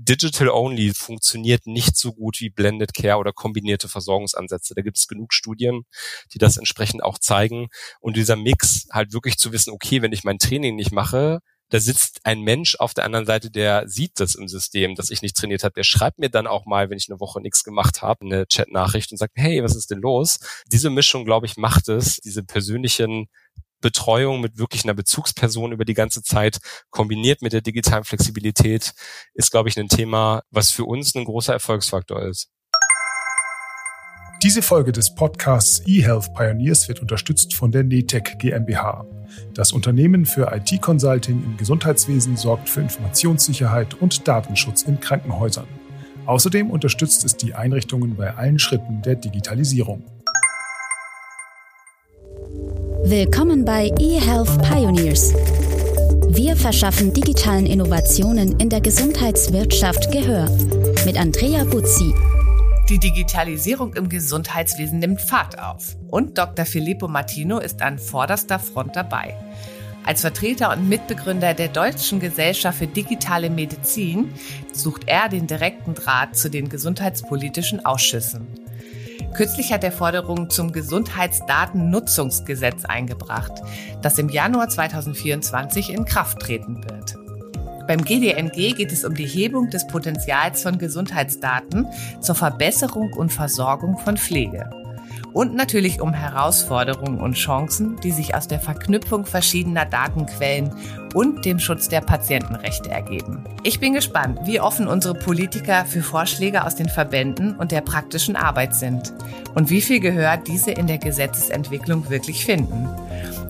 Digital Only funktioniert nicht so gut wie Blended Care oder kombinierte Versorgungsansätze. Da gibt es genug Studien, die das entsprechend auch zeigen. Und dieser Mix halt wirklich zu wissen, okay, wenn ich mein Training nicht mache, da sitzt ein Mensch auf der anderen Seite, der sieht das im System, dass ich nicht trainiert habe. Der schreibt mir dann auch mal, wenn ich eine Woche nichts gemacht habe, eine Chat-Nachricht und sagt, hey, was ist denn los? Diese Mischung, glaube ich, macht es, diese persönlichen Betreuung mit wirklich einer Bezugsperson über die ganze Zeit kombiniert mit der digitalen Flexibilität ist, glaube ich, ein Thema, was für uns ein großer Erfolgsfaktor ist. Diese Folge des Podcasts eHealth Pioneers wird unterstützt von der NETEC GmbH. Das Unternehmen für IT-Consulting im Gesundheitswesen sorgt für Informationssicherheit und Datenschutz in Krankenhäusern. Außerdem unterstützt es die Einrichtungen bei allen Schritten der Digitalisierung. Willkommen bei eHealth Pioneers. Wir verschaffen digitalen Innovationen in der Gesundheitswirtschaft Gehör. Mit Andrea Buzzi. Die Digitalisierung im Gesundheitswesen nimmt Fahrt auf. Und Dr. Filippo Martino ist an vorderster Front dabei. Als Vertreter und Mitbegründer der Deutschen Gesellschaft für digitale Medizin sucht er den direkten Draht zu den gesundheitspolitischen Ausschüssen. Kürzlich hat er Forderungen zum Gesundheitsdatennutzungsgesetz eingebracht, das im Januar 2024 in Kraft treten wird. Beim GDNG geht es um die Hebung des Potenzials von Gesundheitsdaten zur Verbesserung und Versorgung von Pflege und natürlich um Herausforderungen und Chancen, die sich aus der Verknüpfung verschiedener Datenquellen und dem Schutz der Patientenrechte ergeben. Ich bin gespannt, wie offen unsere Politiker für Vorschläge aus den Verbänden und der praktischen Arbeit sind und wie viel Gehör diese in der Gesetzesentwicklung wirklich finden.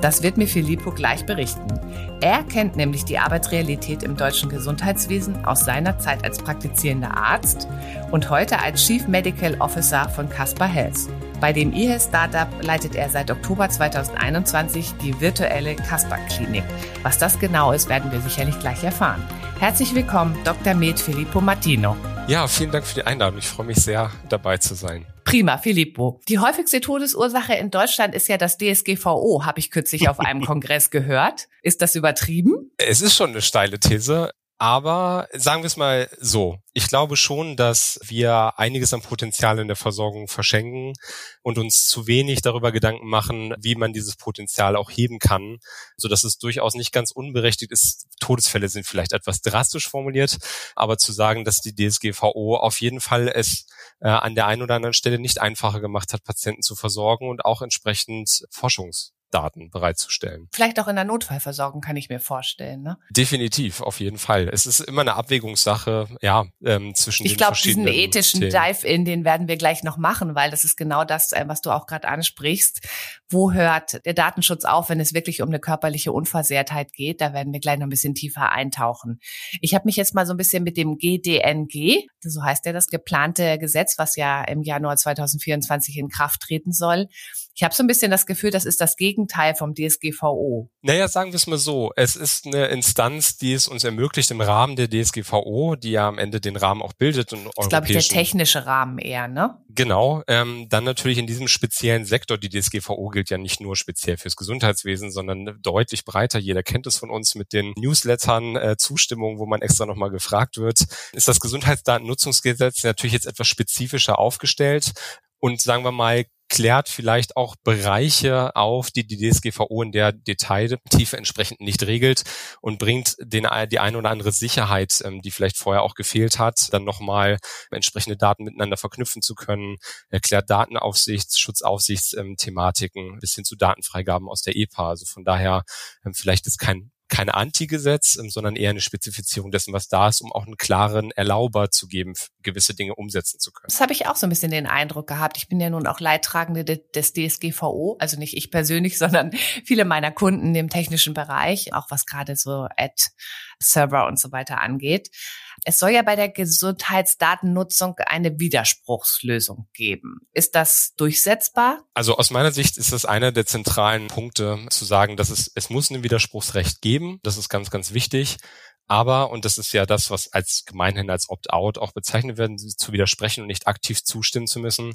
Das wird mir Filippo gleich berichten. Er kennt nämlich die Arbeitsrealität im deutschen Gesundheitswesen aus seiner Zeit als praktizierender Arzt und heute als Chief Medical Officer von Caspar Health. Bei dem eHealth-Startup leitet er seit Oktober 2021 die virtuelle Kasper-Klinik. Was das genau ist, werden wir sicherlich gleich erfahren. Herzlich willkommen, Dr. Med Filippo Martino. Ja, vielen Dank für die Einladung. Ich freue mich sehr, dabei zu sein. Prima, Filippo. Die häufigste Todesursache in Deutschland ist ja das DSGVO, habe ich kürzlich auf einem Kongress gehört. Ist das übertrieben? Es ist schon eine steile These. Aber sagen wir es mal so. Ich glaube schon, dass wir einiges an Potenzial in der Versorgung verschenken und uns zu wenig darüber Gedanken machen, wie man dieses Potenzial auch heben kann, so dass es durchaus nicht ganz unberechtigt ist. Todesfälle sind vielleicht etwas drastisch formuliert, aber zu sagen, dass die DSGVO auf jeden Fall es äh, an der einen oder anderen Stelle nicht einfacher gemacht hat, Patienten zu versorgen und auch entsprechend Forschungs Daten bereitzustellen. Vielleicht auch in der Notfallversorgung kann ich mir vorstellen. Ne? Definitiv, auf jeden Fall. Es ist immer eine Abwägungssache, ja, ähm, zwischen ich den glaub, verschiedenen. Ich glaube, diesen ethischen Dive-In, den werden wir gleich noch machen, weil das ist genau das, äh, was du auch gerade ansprichst. Wo hört der Datenschutz auf, wenn es wirklich um eine körperliche Unversehrtheit geht? Da werden wir gleich noch ein bisschen tiefer eintauchen. Ich habe mich jetzt mal so ein bisschen mit dem GDNG, so heißt ja das geplante Gesetz, was ja im Januar 2024 in Kraft treten soll. Ich habe so ein bisschen das Gefühl, das ist das Gegenteil vom DSGVO. Naja, sagen wir es mal so. Es ist eine Instanz, die es uns ermöglicht, im Rahmen der DSGVO, die ja am Ende den Rahmen auch bildet. Und das ist, glaube ich, der technische Rahmen eher, ne? Genau. Ähm, dann natürlich in diesem speziellen Sektor, die DSGVO gilt ja nicht nur speziell fürs Gesundheitswesen, sondern deutlich breiter. Jeder kennt es von uns mit den Newslettern, äh, Zustimmungen, wo man extra nochmal gefragt wird. Ist das Gesundheitsdatennutzungsgesetz natürlich jetzt etwas spezifischer aufgestellt? Und sagen wir mal, klärt vielleicht auch Bereiche auf, die die DSGVO in der Detailtiefe entsprechend nicht regelt und bringt den, die eine oder andere Sicherheit, ähm, die vielleicht vorher auch gefehlt hat, dann nochmal entsprechende Daten miteinander verknüpfen zu können, erklärt Datenaufsichts-, Schutzaufsichtsthematiken bis hin zu Datenfreigaben aus der EPA. Also von daher ähm, vielleicht ist kein kein Antigesetz, ähm, sondern eher eine Spezifizierung dessen, was da ist, um auch einen klaren Erlauber zu geben, gewisse Dinge umsetzen zu können. Das habe ich auch so ein bisschen den Eindruck gehabt. Ich bin ja nun auch Leidtragende des DSGVO, also nicht ich persönlich, sondern viele meiner Kunden im technischen Bereich, auch was gerade so Ad-Server und so weiter angeht. Es soll ja bei der Gesundheitsdatennutzung eine Widerspruchslösung geben. Ist das durchsetzbar? Also aus meiner Sicht ist das einer der zentralen Punkte, zu sagen, dass es, es muss ein Widerspruchsrecht geben. Das ist ganz, ganz wichtig. Aber, und das ist ja das, was als gemeinhin als Opt-out auch bezeichnet werden, zu widersprechen und nicht aktiv zustimmen zu müssen.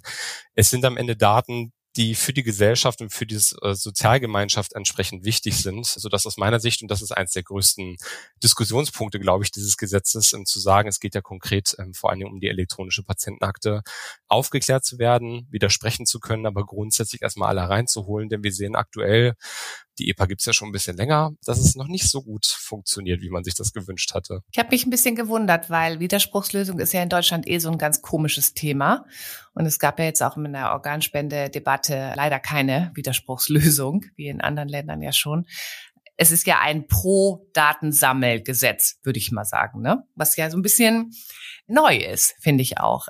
Es sind am Ende Daten, die für die Gesellschaft und für die äh, Sozialgemeinschaft entsprechend wichtig sind, so dass aus meiner Sicht, und das ist eines der größten Diskussionspunkte, glaube ich, dieses Gesetzes, ähm, zu sagen, es geht ja konkret ähm, vor allen Dingen um die elektronische Patientenakte, aufgeklärt zu werden, widersprechen zu können, aber grundsätzlich erstmal alle reinzuholen, denn wir sehen aktuell, die EPA gibt's ja schon ein bisschen länger, dass es noch nicht so gut funktioniert, wie man sich das gewünscht hatte. Ich habe mich ein bisschen gewundert, weil Widerspruchslösung ist ja in Deutschland eh so ein ganz komisches Thema. Und es gab ja jetzt auch in der Organspende-Debatte leider keine Widerspruchslösung, wie in anderen Ländern ja schon es ist ja ein Pro-Datensammelgesetz, würde ich mal sagen, ne? Was ja so ein bisschen neu ist, finde ich auch.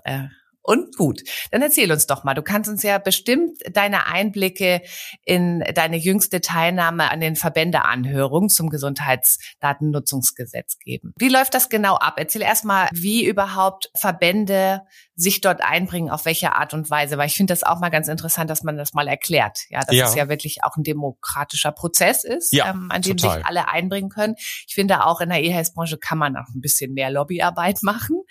Und gut, dann erzähl uns doch mal. Du kannst uns ja bestimmt deine Einblicke in deine jüngste Teilnahme an den Verbändeanhörungen zum Gesundheitsdatennutzungsgesetz geben. Wie läuft das genau ab? Erzähl erst mal, wie überhaupt Verbände sich dort einbringen, auf welche Art und Weise, weil ich finde das auch mal ganz interessant, dass man das mal erklärt. Ja, dass ja. es ja wirklich auch ein demokratischer Prozess ist, ja, ähm, an dem total. sich alle einbringen können. Ich finde auch in der E-Health-Branche kann man auch ein bisschen mehr Lobbyarbeit machen.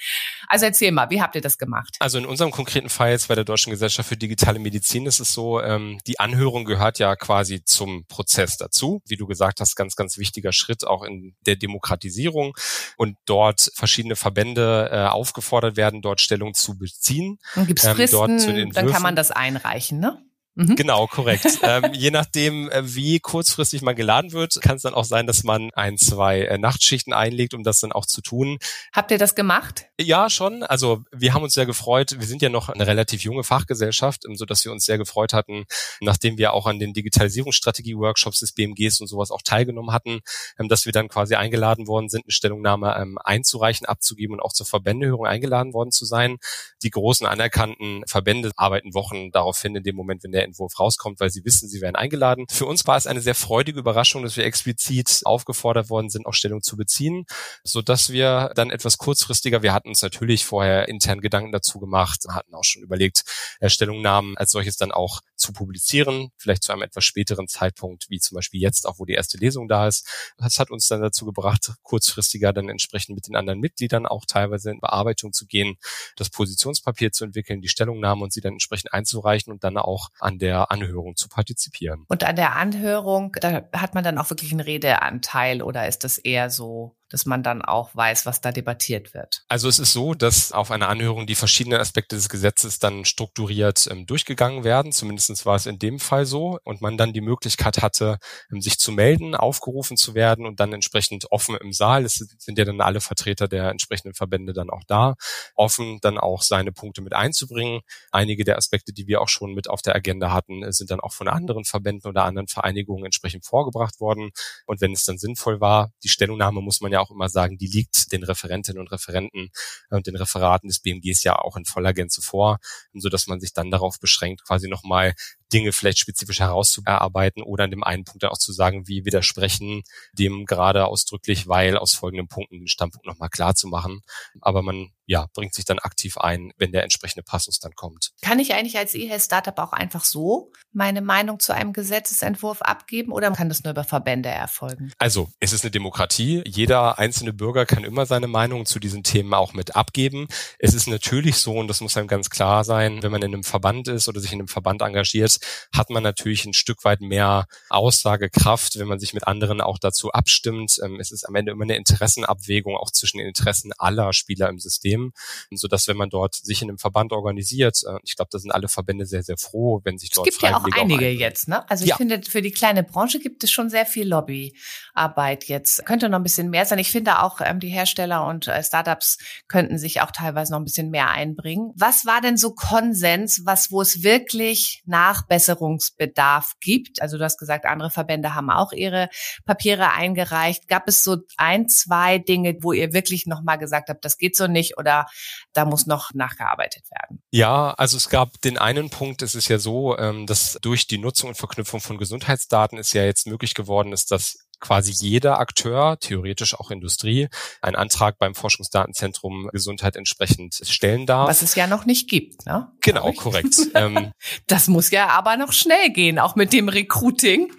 Also erzähl mal, wie habt ihr das gemacht? Also in unserem konkreten Fall jetzt bei der Deutschen Gesellschaft für digitale Medizin ist es so, ähm, die Anhörung gehört ja quasi zum Prozess dazu. Wie du gesagt hast, ganz, ganz wichtiger Schritt auch in der Demokratisierung und dort verschiedene Verbände äh, aufgefordert werden, dort Stellung zu beziehen. Und gibt's Fristen, ähm, dann kann man das einreichen, ne? Mhm. Genau, korrekt. ähm, je nachdem, äh, wie kurzfristig man geladen wird, kann es dann auch sein, dass man ein, zwei äh, Nachtschichten einlegt, um das dann auch zu tun. Habt ihr das gemacht? Ja, schon. Also wir haben uns sehr gefreut. Wir sind ja noch eine relativ junge Fachgesellschaft, ähm, so dass wir uns sehr gefreut hatten, nachdem wir auch an den Digitalisierungsstrategie-Workshops des BMGs und sowas auch teilgenommen hatten, ähm, dass wir dann quasi eingeladen worden sind, eine Stellungnahme ähm, einzureichen, abzugeben und auch zur Verbändehörung eingeladen worden zu sein. Die großen anerkannten Verbände arbeiten Wochen darauf hin, in dem Moment, wenn der der Entwurf rauskommt, weil sie wissen, sie werden eingeladen. Für uns war es eine sehr freudige Überraschung, dass wir explizit aufgefordert worden sind, auch Stellung zu beziehen, so dass wir dann etwas kurzfristiger, wir hatten uns natürlich vorher intern Gedanken dazu gemacht, hatten auch schon überlegt, Stellungnahmen als solches dann auch zu publizieren, vielleicht zu einem etwas späteren Zeitpunkt, wie zum Beispiel jetzt, auch wo die erste Lesung da ist. Das hat uns dann dazu gebracht, kurzfristiger dann entsprechend mit den anderen Mitgliedern auch teilweise in Bearbeitung zu gehen, das Positionspapier zu entwickeln, die Stellungnahme und sie dann entsprechend einzureichen und dann auch an der Anhörung zu partizipieren. Und an der Anhörung, da hat man dann auch wirklich einen Redeanteil oder ist das eher so dass man dann auch weiß, was da debattiert wird. Also es ist so, dass auf einer Anhörung die verschiedenen Aspekte des Gesetzes dann strukturiert ähm, durchgegangen werden. Zumindest war es in dem Fall so. Und man dann die Möglichkeit hatte, ähm, sich zu melden, aufgerufen zu werden und dann entsprechend offen im Saal, es sind ja dann alle Vertreter der entsprechenden Verbände dann auch da, offen dann auch seine Punkte mit einzubringen. Einige der Aspekte, die wir auch schon mit auf der Agenda hatten, sind dann auch von anderen Verbänden oder anderen Vereinigungen entsprechend vorgebracht worden. Und wenn es dann sinnvoll war, die Stellungnahme muss man ja auch immer sagen, die liegt den Referentinnen und Referenten und den Referaten des BMGs ja auch in voller Gänze vor, so dass man sich dann darauf beschränkt, quasi nochmal Dinge vielleicht spezifisch herauszuarbeiten oder an dem einen Punkt dann auch zu sagen, wie widersprechen dem gerade ausdrücklich, weil aus folgenden Punkten den Standpunkt nochmal klar zu machen. Aber man ja, bringt sich dann aktiv ein, wenn der entsprechende Passus dann kommt. Kann ich eigentlich als E-Health-Startup auch einfach so meine Meinung zu einem Gesetzesentwurf abgeben oder kann das nur über Verbände erfolgen? Also, es ist eine Demokratie. Jeder einzelne Bürger kann immer seine Meinung zu diesen Themen auch mit abgeben. Es ist natürlich so, und das muss einem ganz klar sein, wenn man in einem Verband ist oder sich in einem Verband engagiert, hat man natürlich ein Stück weit mehr Aussagekraft, wenn man sich mit anderen auch dazu abstimmt. Ähm, es ist am Ende immer eine Interessenabwägung auch zwischen den Interessen aller Spieler im System, so dass wenn man dort sich in einem Verband organisiert, äh, ich glaube, da sind alle Verbände sehr sehr froh, wenn sich dort es gibt ja auch einige auch jetzt, ne? Also ich ja. finde für die kleine Branche gibt es schon sehr viel Lobbyarbeit jetzt. Könnte noch ein bisschen mehr sein. Ich finde auch ähm, die Hersteller und äh, Startups könnten sich auch teilweise noch ein bisschen mehr einbringen. Was war denn so Konsens, was wo es wirklich Nachbesserungsbedarf gibt? Also du hast gesagt, andere Verbände haben auch ihre Papiere eingereicht. Gab es so ein, zwei Dinge, wo ihr wirklich noch mal gesagt habt, das geht so nicht oder da muss noch nachgearbeitet werden? Ja, also es gab den einen Punkt, es ist ja so, ähm, dass durch die Nutzung und Verknüpfung von Gesundheitsdaten es ja jetzt möglich geworden ist, dass quasi jeder Akteur, theoretisch auch Industrie, einen Antrag beim Forschungsdatenzentrum Gesundheit entsprechend stellen darf. Was es ja noch nicht gibt, ne? Genau, korrekt. Ähm, das muss ja aber noch schnell gehen, auch mit dem Recruiting.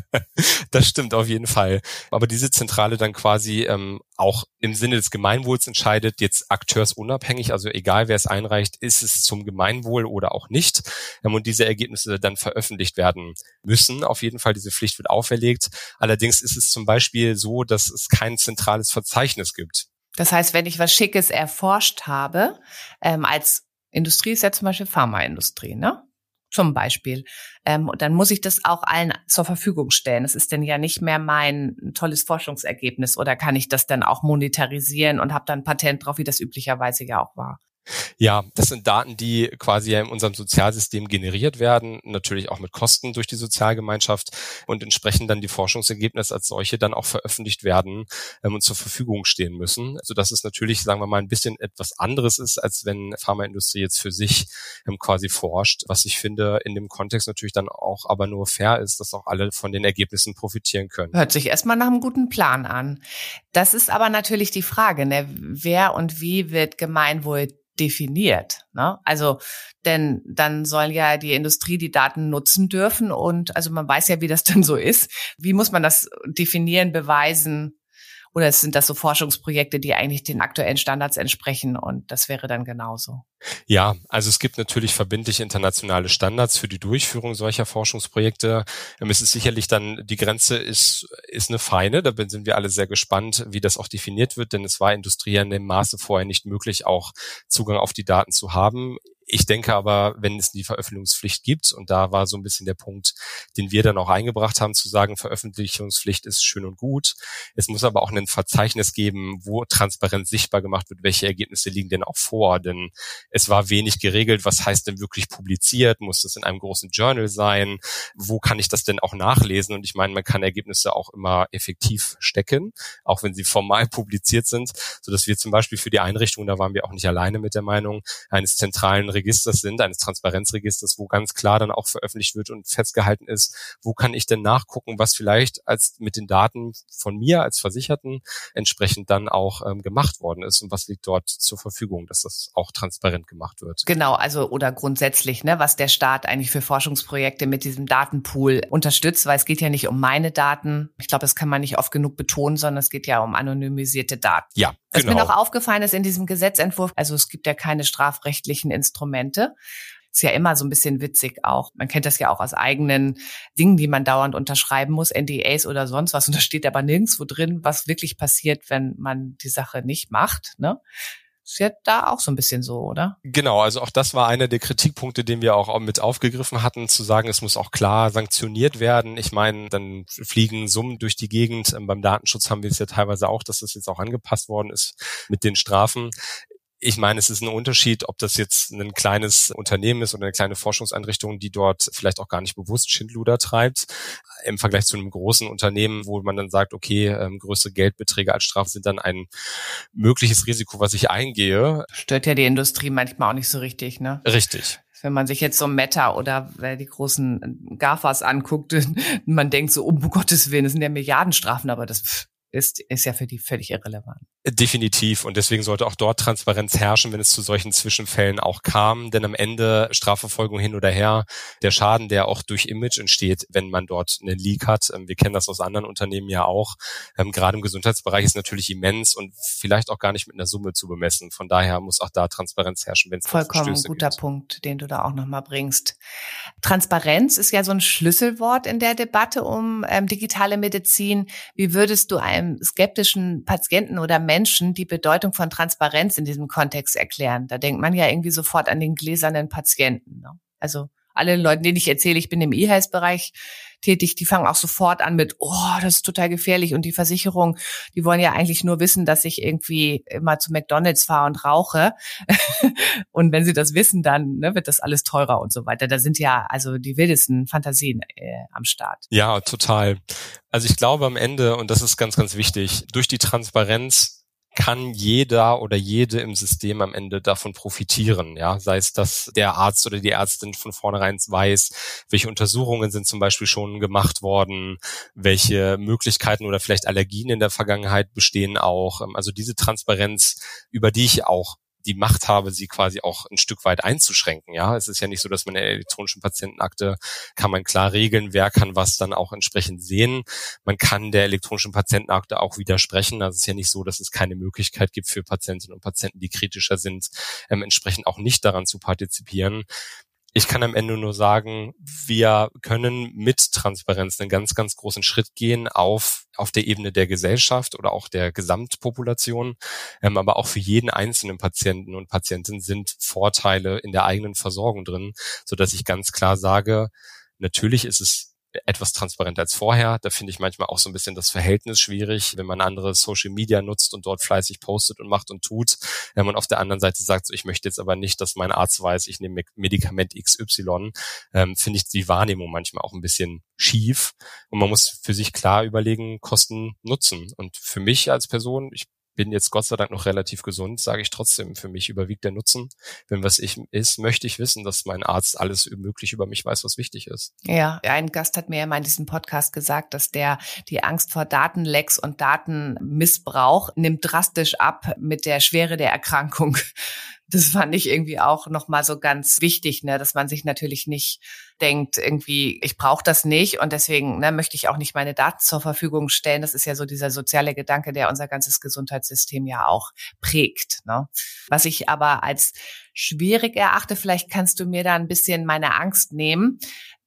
das stimmt auf jeden Fall. Aber diese Zentrale dann quasi ähm, auch im Sinne des Gemeinwohls entscheidet, jetzt akteursunabhängig, also egal wer es einreicht, ist es zum Gemeinwohl oder auch nicht. Ähm, und diese Ergebnisse dann veröffentlicht werden müssen. Auf jeden Fall, diese Pflicht wird auferlegt. Allerdings ist es zum Beispiel so, dass es kein zentrales Verzeichnis gibt. Das heißt, wenn ich was Schickes erforscht habe, ähm, als Industrie ist ja zum Beispiel Pharmaindustrie, ne? Zum Beispiel, ähm, dann muss ich das auch allen zur Verfügung stellen. Es ist denn ja nicht mehr mein tolles Forschungsergebnis oder kann ich das dann auch monetarisieren und habe dann Patent drauf, wie das üblicherweise ja auch war. Ja, das sind Daten, die quasi ja in unserem Sozialsystem generiert werden, natürlich auch mit Kosten durch die Sozialgemeinschaft und entsprechend dann die Forschungsergebnisse als solche dann auch veröffentlicht werden ähm, und zur Verfügung stehen müssen. Also dass es natürlich, sagen wir mal, ein bisschen etwas anderes ist, als wenn Pharmaindustrie jetzt für sich ähm, quasi forscht, was ich finde in dem Kontext natürlich dann auch aber nur fair ist, dass auch alle von den Ergebnissen profitieren können. Hört sich erstmal nach einem guten Plan an. Das ist aber natürlich die Frage, ne? wer und wie wird Gemeinwohl definiert. Ne? Also, denn dann soll ja die Industrie die Daten nutzen dürfen und also man weiß ja, wie das dann so ist. Wie muss man das definieren, beweisen? Oder sind das so Forschungsprojekte, die eigentlich den aktuellen Standards entsprechen und das wäre dann genauso? Ja, also es gibt natürlich verbindliche internationale Standards für die Durchführung solcher Forschungsprojekte. Ähm, es ist sicherlich dann, die Grenze ist, ist eine feine, da sind wir alle sehr gespannt, wie das auch definiert wird, denn es war Industrie in dem Maße vorher nicht möglich, auch Zugang auf die Daten zu haben. Ich denke aber, wenn es die Veröffentlichungspflicht gibt, und da war so ein bisschen der Punkt, den wir dann auch eingebracht haben, zu sagen, Veröffentlichungspflicht ist schön und gut. Es muss aber auch ein Verzeichnis geben, wo transparent sichtbar gemacht wird, welche Ergebnisse liegen denn auch vor. Denn es war wenig geregelt, was heißt denn wirklich publiziert? Muss das in einem großen Journal sein? Wo kann ich das denn auch nachlesen? Und ich meine, man kann Ergebnisse auch immer effektiv stecken, auch wenn sie formal publiziert sind, so dass wir zum Beispiel für die Einrichtung, da waren wir auch nicht alleine mit der Meinung, eines zentralen Registers sind, eines Transparenzregisters, wo ganz klar dann auch veröffentlicht wird und festgehalten ist, wo kann ich denn nachgucken, was vielleicht als mit den Daten von mir als Versicherten entsprechend dann auch ähm, gemacht worden ist und was liegt dort zur Verfügung, dass das auch transparent gemacht wird. Genau, also oder grundsätzlich, ne, was der Staat eigentlich für Forschungsprojekte mit diesem Datenpool unterstützt, weil es geht ja nicht um meine Daten. Ich glaube, das kann man nicht oft genug betonen, sondern es geht ja um anonymisierte Daten. Ja, was genau. mir noch aufgefallen ist in diesem Gesetzentwurf, also es gibt ja keine strafrechtlichen Instrumente. Ist ja immer so ein bisschen witzig auch. Man kennt das ja auch aus eigenen Dingen, die man dauernd unterschreiben muss, NDAs oder sonst was. Und da steht aber nirgendwo drin, was wirklich passiert, wenn man die Sache nicht macht. Ne? Ist ja da auch so ein bisschen so, oder? Genau, also auch das war einer der Kritikpunkte, den wir auch mit aufgegriffen hatten, zu sagen, es muss auch klar sanktioniert werden. Ich meine, dann fliegen Summen durch die Gegend. Ähm, beim Datenschutz haben wir es ja teilweise auch, dass das jetzt auch angepasst worden ist mit den Strafen ich meine, es ist ein Unterschied, ob das jetzt ein kleines Unternehmen ist oder eine kleine Forschungseinrichtung, die dort vielleicht auch gar nicht bewusst Schindluder treibt, im Vergleich zu einem großen Unternehmen, wo man dann sagt, okay, ähm, größere Geldbeträge als Strafe sind dann ein mögliches Risiko, was ich eingehe. Stört ja die Industrie manchmal auch nicht so richtig, ne? Richtig. Wenn man sich jetzt so Meta oder die großen GAFAs anguckt, man denkt so, um Gottes Willen, das sind ja Milliardenstrafen, aber das ist, ist ja für die völlig irrelevant. Definitiv. Und deswegen sollte auch dort Transparenz herrschen, wenn es zu solchen Zwischenfällen auch kam. Denn am Ende Strafverfolgung hin oder her, der Schaden, der auch durch Image entsteht, wenn man dort einen Leak hat. Ähm, wir kennen das aus anderen Unternehmen ja auch. Ähm, gerade im Gesundheitsbereich ist natürlich immens und vielleicht auch gar nicht mit einer Summe zu bemessen. Von daher muss auch da Transparenz herrschen, wenn es Vollkommen ein guter gibt. Punkt, den du da auch nochmal bringst. Transparenz ist ja so ein Schlüsselwort in der Debatte um ähm, digitale Medizin. Wie würdest du einem skeptischen Patienten oder Menschen Menschen die Bedeutung von Transparenz in diesem Kontext erklären. Da denkt man ja irgendwie sofort an den gläsernen Patienten. Ne? Also alle Leute, denen ich erzähle, ich bin im E-Health-Bereich tätig, die fangen auch sofort an mit, oh, das ist total gefährlich. Und die Versicherung, die wollen ja eigentlich nur wissen, dass ich irgendwie immer zu McDonalds fahre und rauche. und wenn sie das wissen, dann ne, wird das alles teurer und so weiter. Da sind ja also die wildesten Fantasien äh, am Start. Ja, total. Also ich glaube am Ende, und das ist ganz, ganz wichtig, durch die Transparenz kann jeder oder jede im System am Ende davon profitieren. Ja, sei es, dass der Arzt oder die Ärztin von vornherein weiß, welche Untersuchungen sind zum Beispiel schon gemacht worden, welche Möglichkeiten oder vielleicht Allergien in der Vergangenheit bestehen auch. Also diese Transparenz, über die ich auch die Macht habe, sie quasi auch ein Stück weit einzuschränken. Ja, es ist ja nicht so, dass man in der elektronischen Patientenakte kann man klar regeln, wer kann was dann auch entsprechend sehen. Man kann der elektronischen Patientenakte auch widersprechen. Also es ist ja nicht so, dass es keine Möglichkeit gibt für Patientinnen und Patienten, die kritischer sind, ähm, entsprechend auch nicht daran zu partizipieren. Ich kann am Ende nur sagen, wir können mit Transparenz einen ganz, ganz großen Schritt gehen auf, auf der Ebene der Gesellschaft oder auch der Gesamtpopulation. Ähm, aber auch für jeden einzelnen Patienten und Patientin sind Vorteile in der eigenen Versorgung drin, so dass ich ganz klar sage, natürlich ist es etwas transparenter als vorher. Da finde ich manchmal auch so ein bisschen das Verhältnis schwierig, wenn man andere Social Media nutzt und dort fleißig postet und macht und tut. Wenn man auf der anderen Seite sagt, so, ich möchte jetzt aber nicht, dass mein Arzt weiß, ich nehme Medikament XY, ähm, finde ich die Wahrnehmung manchmal auch ein bisschen schief. Und man muss für sich klar überlegen, Kosten nutzen. Und für mich als Person, ich bin jetzt Gott sei Dank noch relativ gesund, sage ich trotzdem, für mich überwiegt der Nutzen. Wenn was ich ist, möchte ich wissen, dass mein Arzt alles möglich über mich weiß, was wichtig ist. Ja, ein Gast hat mir ja mal in diesem Podcast gesagt, dass der die Angst vor Datenlecks und Datenmissbrauch nimmt drastisch ab mit der Schwere der Erkrankung das fand ich irgendwie auch nochmal so ganz wichtig, ne, dass man sich natürlich nicht denkt, irgendwie, ich brauche das nicht und deswegen ne, möchte ich auch nicht meine Daten zur Verfügung stellen. Das ist ja so dieser soziale Gedanke, der unser ganzes Gesundheitssystem ja auch prägt. Ne? Was ich aber als schwierig erachte, vielleicht kannst du mir da ein bisschen meine Angst nehmen.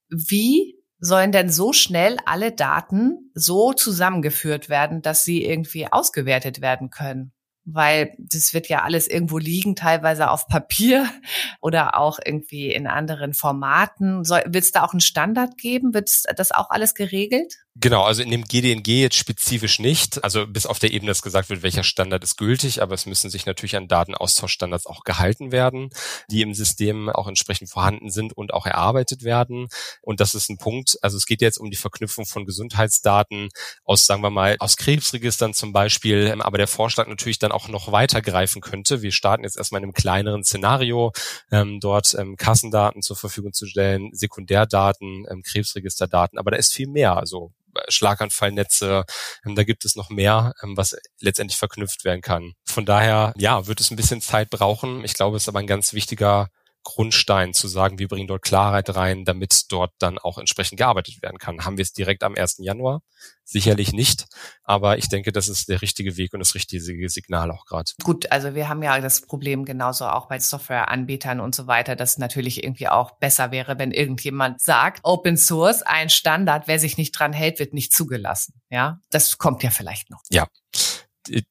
Wie sollen denn so schnell alle Daten so zusammengeführt werden, dass sie irgendwie ausgewertet werden können? Weil das wird ja alles irgendwo liegen, teilweise auf Papier oder auch irgendwie in anderen Formaten. Wird es da auch einen Standard geben? Wird das auch alles geregelt? Genau, also in dem GDNG jetzt spezifisch nicht. Also bis auf der Ebene, dass gesagt wird, welcher Standard ist gültig, aber es müssen sich natürlich an Datenaustauschstandards auch gehalten werden, die im System auch entsprechend vorhanden sind und auch erarbeitet werden. Und das ist ein Punkt, also es geht jetzt um die Verknüpfung von Gesundheitsdaten aus, sagen wir mal, aus Krebsregistern zum Beispiel, aber der Vorschlag natürlich dann auch noch weiter greifen könnte. Wir starten jetzt erstmal in einem kleineren Szenario, ähm, dort ähm, Kassendaten zur Verfügung zu stellen, Sekundärdaten, ähm, Krebsregisterdaten, aber da ist viel mehr. Also Schlaganfallnetze. Ähm, da gibt es noch mehr, ähm, was letztendlich verknüpft werden kann. Von daher, ja, wird es ein bisschen Zeit brauchen. Ich glaube, es ist aber ein ganz wichtiger Grundstein zu sagen, wir bringen dort Klarheit rein, damit dort dann auch entsprechend gearbeitet werden kann. Haben wir es direkt am 1. Januar? Sicherlich nicht, aber ich denke, das ist der richtige Weg und das richtige Signal auch gerade. Gut, also wir haben ja das Problem genauso auch bei Softwareanbietern und so weiter, dass natürlich irgendwie auch besser wäre, wenn irgendjemand sagt, Open Source, ein Standard, wer sich nicht dran hält, wird nicht zugelassen. Ja, das kommt ja vielleicht noch. Ja,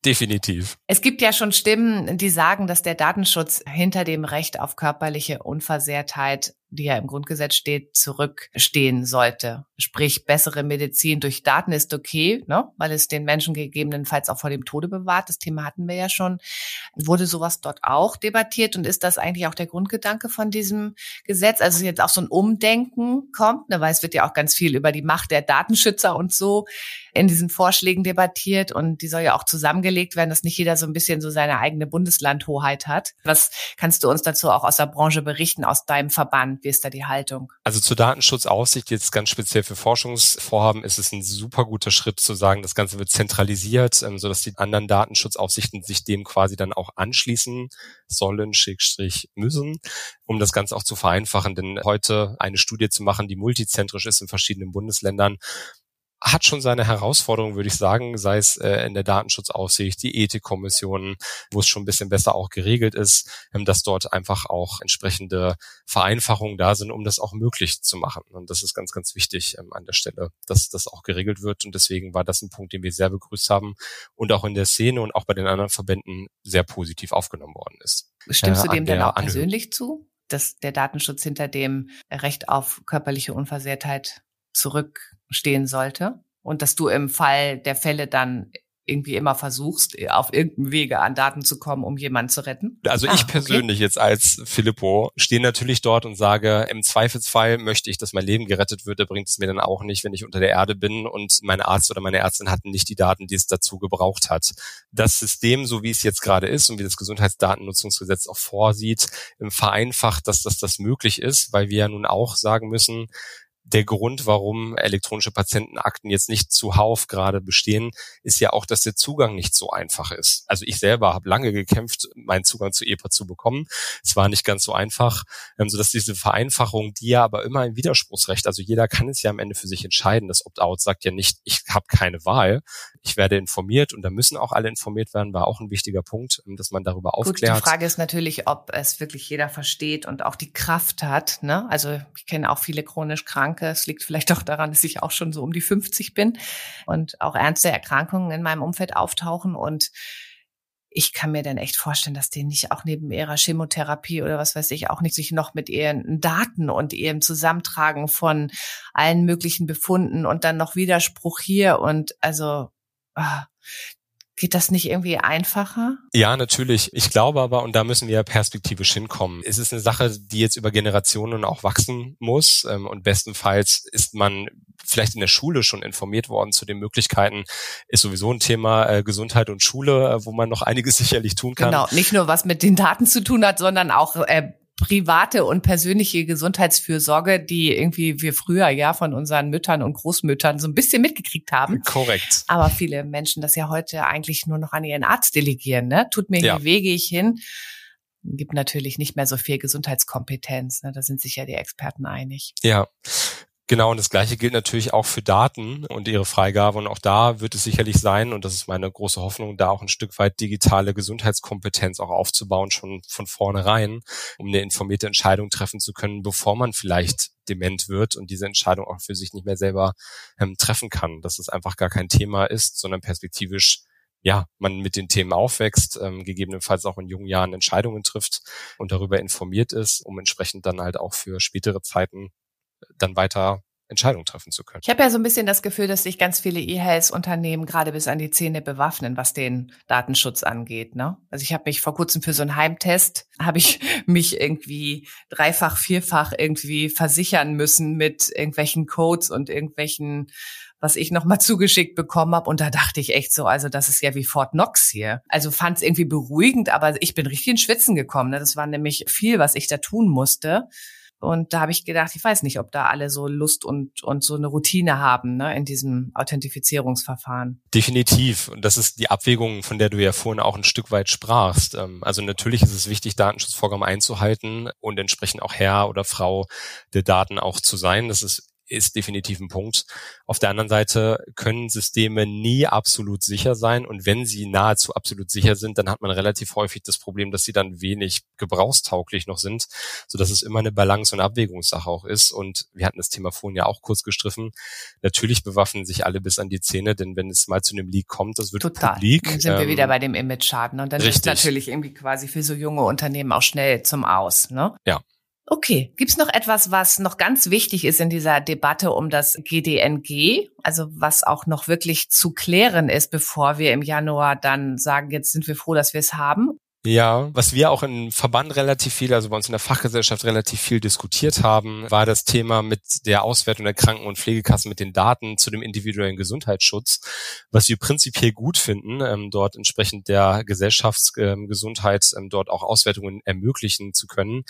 definitiv. Es gibt ja schon Stimmen, die sagen, dass der Datenschutz hinter dem Recht auf körperliche Unversehrtheit die ja im Grundgesetz steht, zurückstehen sollte. Sprich, bessere Medizin durch Daten ist okay, ne? weil es den Menschen gegebenenfalls auch vor dem Tode bewahrt. Das Thema hatten wir ja schon. Wurde sowas dort auch debattiert und ist das eigentlich auch der Grundgedanke von diesem Gesetz? Also jetzt auch so ein Umdenken kommt, ne? weil es wird ja auch ganz viel über die Macht der Datenschützer und so in diesen Vorschlägen debattiert und die soll ja auch zusammengelegt werden, dass nicht jeder so ein bisschen so seine eigene Bundeslandhoheit hat. Was kannst du uns dazu auch aus der Branche berichten, aus deinem Verband? Wie ist da die Haltung? Also zur Datenschutzaufsicht jetzt ganz speziell für Forschungsvorhaben ist es ein super guter Schritt zu sagen, das Ganze wird zentralisiert, ähm, sodass die anderen Datenschutzaufsichten sich dem quasi dann auch anschließen sollen, Schrägstrich müssen, um das Ganze auch zu vereinfachen. Denn heute eine Studie zu machen, die multizentrisch ist in verschiedenen Bundesländern, hat schon seine Herausforderungen, würde ich sagen, sei es äh, in der Datenschutzaufsicht, die Ethikkommissionen, wo es schon ein bisschen besser auch geregelt ist, ähm, dass dort einfach auch entsprechende Vereinfachungen da sind, um das auch möglich zu machen. Und das ist ganz, ganz wichtig ähm, an der Stelle, dass das auch geregelt wird. Und deswegen war das ein Punkt, den wir sehr begrüßt haben und auch in der Szene und auch bei den anderen Verbänden sehr positiv aufgenommen worden ist. Stimmst du dem denn auch persönlich zu, dass der Datenschutz hinter dem Recht auf körperliche Unversehrtheit zurückstehen sollte und dass du im Fall der Fälle dann irgendwie immer versuchst, auf irgendeinem Wege an Daten zu kommen, um jemanden zu retten? Also ah, ich persönlich okay. jetzt als Filippo stehe natürlich dort und sage, im Zweifelsfall möchte ich, dass mein Leben gerettet wird. Da bringt es mir dann auch nicht, wenn ich unter der Erde bin und mein Arzt oder meine Ärztin hatten nicht die Daten, die es dazu gebraucht hat. Das System, so wie es jetzt gerade ist und wie das Gesundheitsdatennutzungsgesetz auch vorsieht, vereinfacht, dass das das möglich ist, weil wir ja nun auch sagen müssen, der Grund, warum elektronische Patientenakten jetzt nicht zuhauf gerade bestehen, ist ja auch, dass der Zugang nicht so einfach ist. Also ich selber habe lange gekämpft, meinen Zugang zu EPA zu bekommen. Es war nicht ganz so einfach, ähm, sodass diese Vereinfachung, die ja aber immer ein Widerspruchsrecht, also jeder kann es ja am Ende für sich entscheiden. Das Opt-out sagt ja nicht, ich habe keine Wahl, ich werde informiert und da müssen auch alle informiert werden, war auch ein wichtiger Punkt, ähm, dass man darüber aufklärt. Gut, die Frage ist natürlich, ob es wirklich jeder versteht und auch die Kraft hat. Ne? Also ich kenne auch viele chronisch Kranke. Es liegt vielleicht auch daran, dass ich auch schon so um die 50 bin und auch ernste Erkrankungen in meinem Umfeld auftauchen. Und ich kann mir dann echt vorstellen, dass die nicht auch neben ihrer Chemotherapie oder was weiß ich auch nicht sich noch mit ihren Daten und ihrem Zusammentragen von allen möglichen Befunden und dann noch Widerspruch hier und also ah, Geht das nicht irgendwie einfacher? Ja, natürlich. Ich glaube aber, und da müssen wir perspektivisch hinkommen, es ist eine Sache, die jetzt über Generationen auch wachsen muss. Ähm, und bestenfalls ist man vielleicht in der Schule schon informiert worden zu den Möglichkeiten, ist sowieso ein Thema äh, Gesundheit und Schule, äh, wo man noch einiges sicherlich tun kann. Genau, nicht nur was mit den Daten zu tun hat, sondern auch äh, private und persönliche Gesundheitsfürsorge, die irgendwie wir früher ja von unseren Müttern und Großmüttern so ein bisschen mitgekriegt haben. Korrekt. Aber viele Menschen das ja heute eigentlich nur noch an ihren Arzt delegieren. Ne? Tut mir ja. weh, gehe ich hin. Gibt natürlich nicht mehr so viel Gesundheitskompetenz. Ne? Da sind sich ja die Experten einig. Ja. Genau, und das Gleiche gilt natürlich auch für Daten und ihre Freigabe. Und auch da wird es sicherlich sein, und das ist meine große Hoffnung, da auch ein Stück weit digitale Gesundheitskompetenz auch aufzubauen, schon von vornherein, um eine informierte Entscheidung treffen zu können, bevor man vielleicht dement wird und diese Entscheidung auch für sich nicht mehr selber ähm, treffen kann. Dass es einfach gar kein Thema ist, sondern perspektivisch ja, man mit den Themen aufwächst, ähm, gegebenenfalls auch in jungen Jahren Entscheidungen trifft und darüber informiert ist, um entsprechend dann halt auch für spätere Zeiten dann weiter Entscheidungen treffen zu können. Ich habe ja so ein bisschen das Gefühl, dass sich ganz viele E-Health-Unternehmen gerade bis an die Zähne bewaffnen, was den Datenschutz angeht. Ne? Also ich habe mich vor kurzem für so einen Heimtest, habe ich mich irgendwie dreifach, vierfach irgendwie versichern müssen mit irgendwelchen Codes und irgendwelchen was ich nochmal zugeschickt bekommen habe. Und da dachte ich echt so, also das ist ja wie Fort Knox hier. Also fand es irgendwie beruhigend, aber ich bin richtig in Schwitzen gekommen. Ne? Das war nämlich viel, was ich da tun musste. Und da habe ich gedacht, ich weiß nicht, ob da alle so Lust und, und so eine Routine haben ne, in diesem Authentifizierungsverfahren. Definitiv. Und das ist die Abwägung, von der du ja vorhin auch ein Stück weit sprachst. Ähm, also natürlich ist es wichtig, Datenschutzvorgaben einzuhalten und entsprechend auch Herr oder Frau der Daten auch zu sein. Das ist ist definitiv ein Punkt. Auf der anderen Seite können Systeme nie absolut sicher sein und wenn sie nahezu absolut sicher sind, dann hat man relativ häufig das Problem, dass sie dann wenig gebrauchstauglich noch sind, so dass es immer eine Balance und Abwägungssache auch ist und wir hatten das Thema vorhin ja auch kurz gestriffen. Natürlich bewaffnen sich alle bis an die Zähne, denn wenn es mal zu einem Leak kommt, das wird Total. publik. Dann sind ähm, wir wieder bei dem Image-Schaden und dann richtig. ist natürlich irgendwie quasi für so junge Unternehmen auch schnell zum Aus, ne? Ja. Okay, gibt's noch etwas, was noch ganz wichtig ist in dieser Debatte um das GDNG, also was auch noch wirklich zu klären ist, bevor wir im Januar dann sagen, jetzt sind wir froh, dass wir es haben? Ja, was wir auch im Verband relativ viel, also bei uns in der Fachgesellschaft relativ viel diskutiert haben, war das Thema mit der Auswertung der Kranken- und Pflegekassen mit den Daten zu dem individuellen Gesundheitsschutz, was wir prinzipiell gut finden, ähm, dort entsprechend der Gesellschaftsgesundheit ähm, dort auch Auswertungen ermöglichen zu können.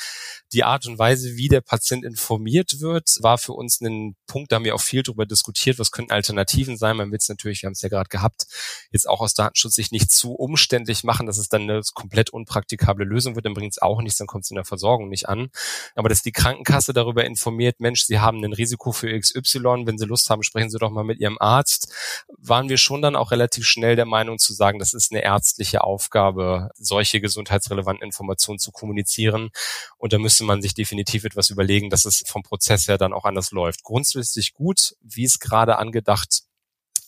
Die Art und Weise, wie der Patient informiert wird, war für uns ein Punkt, da haben wir auch viel darüber diskutiert, was könnten Alternativen sein. Man will es natürlich, wir haben es ja gerade gehabt, jetzt auch aus Datenschutz sich nicht zu umständlich machen, dass es dann eine komplett komplett unpraktikable Lösung wird, dann bringt es auch nichts, dann kommt es in der Versorgung nicht an. Aber dass die Krankenkasse darüber informiert, Mensch, Sie haben ein Risiko für XY, wenn Sie Lust haben, sprechen Sie doch mal mit Ihrem Arzt, waren wir schon dann auch relativ schnell der Meinung zu sagen, das ist eine ärztliche Aufgabe, solche gesundheitsrelevanten Informationen zu kommunizieren. Und da müsste man sich definitiv etwas überlegen, dass es vom Prozess her dann auch anders läuft. Grundsätzlich gut, wie es gerade angedacht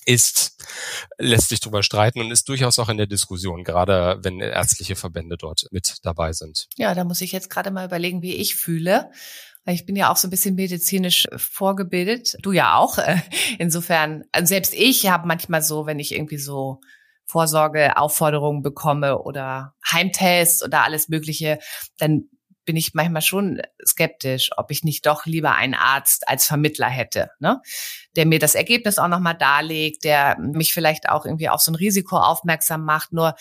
ist, lässt sich darüber streiten und ist durchaus auch in der Diskussion, gerade wenn ärztliche Verbände dort mit dabei sind. Ja, da muss ich jetzt gerade mal überlegen, wie ich fühle. Ich bin ja auch so ein bisschen medizinisch vorgebildet. Du ja auch. Insofern, also selbst ich habe manchmal so, wenn ich irgendwie so Vorsorgeaufforderungen bekomme oder Heimtests oder alles Mögliche, dann bin ich manchmal schon skeptisch, ob ich nicht doch lieber einen Arzt als Vermittler hätte, ne? der mir das Ergebnis auch nochmal darlegt, der mich vielleicht auch irgendwie auf so ein Risiko aufmerksam macht. Nur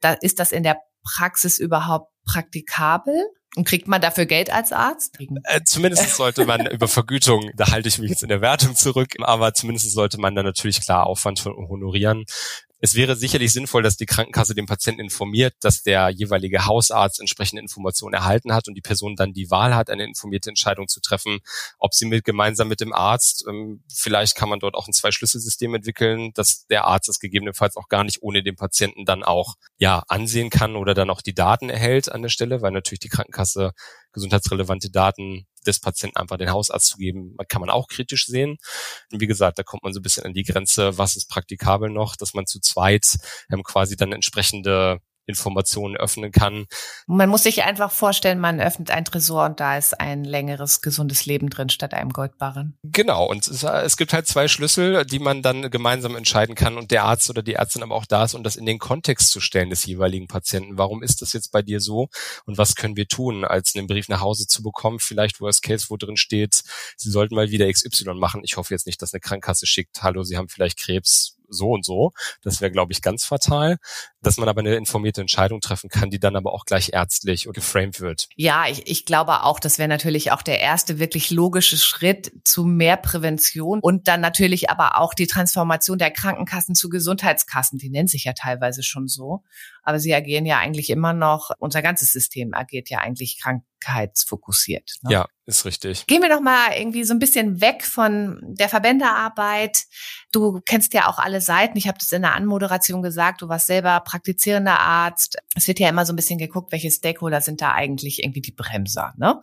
da ist das in der Praxis überhaupt praktikabel? Und kriegt man dafür Geld als Arzt? Äh, zumindest sollte man über Vergütung, da halte ich mich jetzt in der Wertung zurück, aber zumindest sollte man dann natürlich klar Aufwand honorieren. Es wäre sicherlich sinnvoll, dass die Krankenkasse den Patienten informiert, dass der jeweilige Hausarzt entsprechende Informationen erhalten hat und die Person dann die Wahl hat, eine informierte Entscheidung zu treffen, ob sie mit gemeinsam mit dem Arzt, ähm, vielleicht kann man dort auch ein Zwei-Schlüssel-System entwickeln, dass der Arzt es gegebenenfalls auch gar nicht ohne den Patienten dann auch ja ansehen kann oder dann auch die Daten erhält an der Stelle, weil natürlich die Krankenkasse gesundheitsrelevante Daten des Patienten einfach den Hausarzt zu geben, kann man auch kritisch sehen. Und wie gesagt, da kommt man so ein bisschen an die Grenze, was ist praktikabel noch, dass man zu zweit ähm, quasi dann entsprechende Informationen öffnen kann. Man muss sich einfach vorstellen, man öffnet ein Tresor und da ist ein längeres, gesundes Leben drin statt einem Goldbarren. Genau, und es, es, gibt halt zwei Schlüssel, die man dann gemeinsam entscheiden kann und der Arzt oder die Ärztin aber auch da ist, um das in den Kontext zu stellen des jeweiligen Patienten. Warum ist das jetzt bei dir so und was können wir tun, als einen Brief nach Hause zu bekommen, vielleicht Worst Case, wo drin steht, Sie sollten mal wieder XY machen. Ich hoffe jetzt nicht, dass eine Krankenkasse schickt, hallo, Sie haben vielleicht Krebs, so und so. Das wäre, glaube ich, ganz fatal, dass man aber eine informierte Entscheidung treffen kann, die dann aber auch gleich ärztlich und geframed wird. Ja, ich, ich glaube auch, das wäre natürlich auch der erste wirklich logische Schritt zu mehr Prävention und dann natürlich aber auch die Transformation der Krankenkassen zu Gesundheitskassen. Die nennen sich ja teilweise schon so aber sie agieren ja eigentlich immer noch, unser ganzes System agiert ja eigentlich krankheitsfokussiert. Ne? Ja, ist richtig. Gehen wir doch mal irgendwie so ein bisschen weg von der Verbändearbeit. Du kennst ja auch alle Seiten. Ich habe das in der Anmoderation gesagt. Du warst selber praktizierender Arzt. Es wird ja immer so ein bisschen geguckt, welche Stakeholder sind da eigentlich irgendwie die Bremser. Ne?